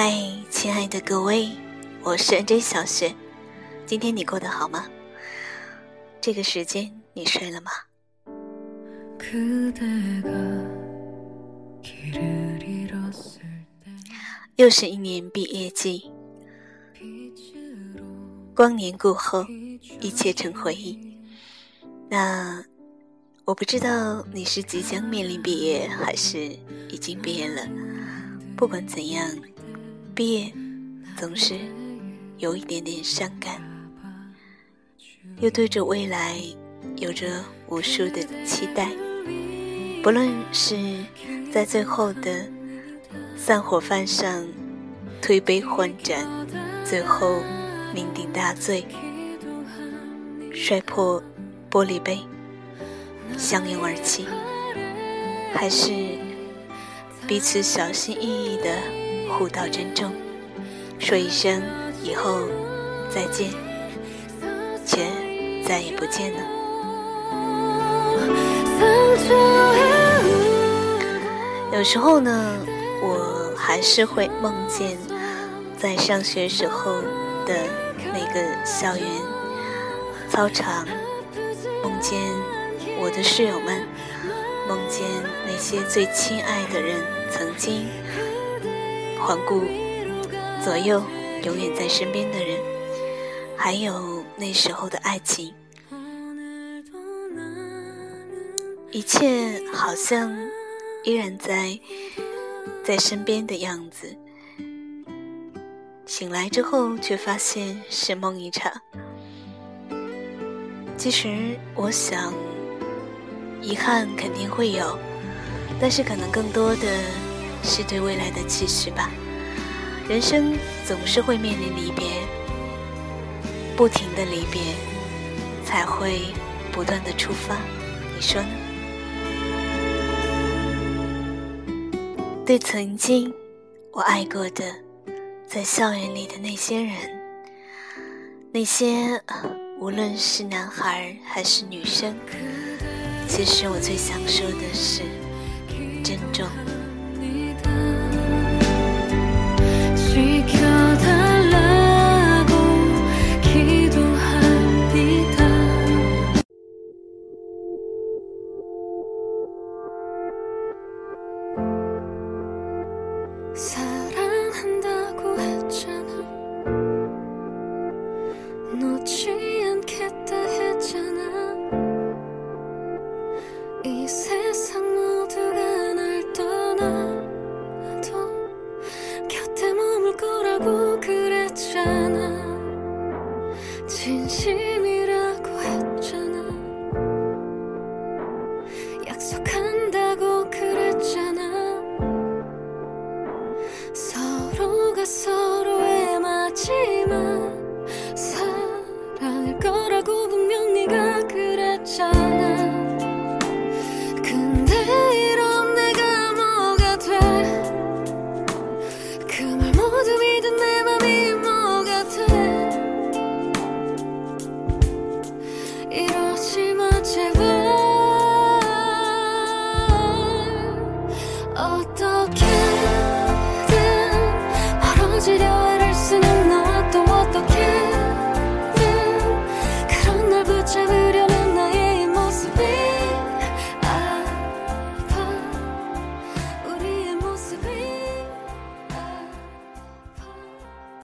嗨，亲爱的各位，我是 NJ 小雪。今天你过得好吗？这个时间你睡了吗？又是一年毕业季，光年过后，一切成回忆。那我不知道你是即将面临毕业，还是已经毕业了。不管怎样，毕业总是有一点点伤感，又对着未来有着无数的期待。不论是在最后的散伙饭上推杯换盏，最后酩酊大醉，摔破玻璃杯，相拥而泣，还是彼此小心翼翼的互道珍重，说一声以后再见，却再也不见了。有时候呢，我还是会梦见在上学时候的那个校园操场，梦见我的室友们，梦见那些最亲爱的人曾经环顾左右、永远在身边的人，还有那时候的爱情。一切好像依然在在身边的样子，醒来之后却发现是梦一场。其实我想，遗憾肯定会有，但是可能更多的是对未来的期许吧。人生总是会面临离别，不停的离别，才会不断的出发。你说呢？对曾经我爱过的，在校园里的那些人，那些无论是男孩还是女生，其实我最想说的是珍重。 서로가 서로의 마지막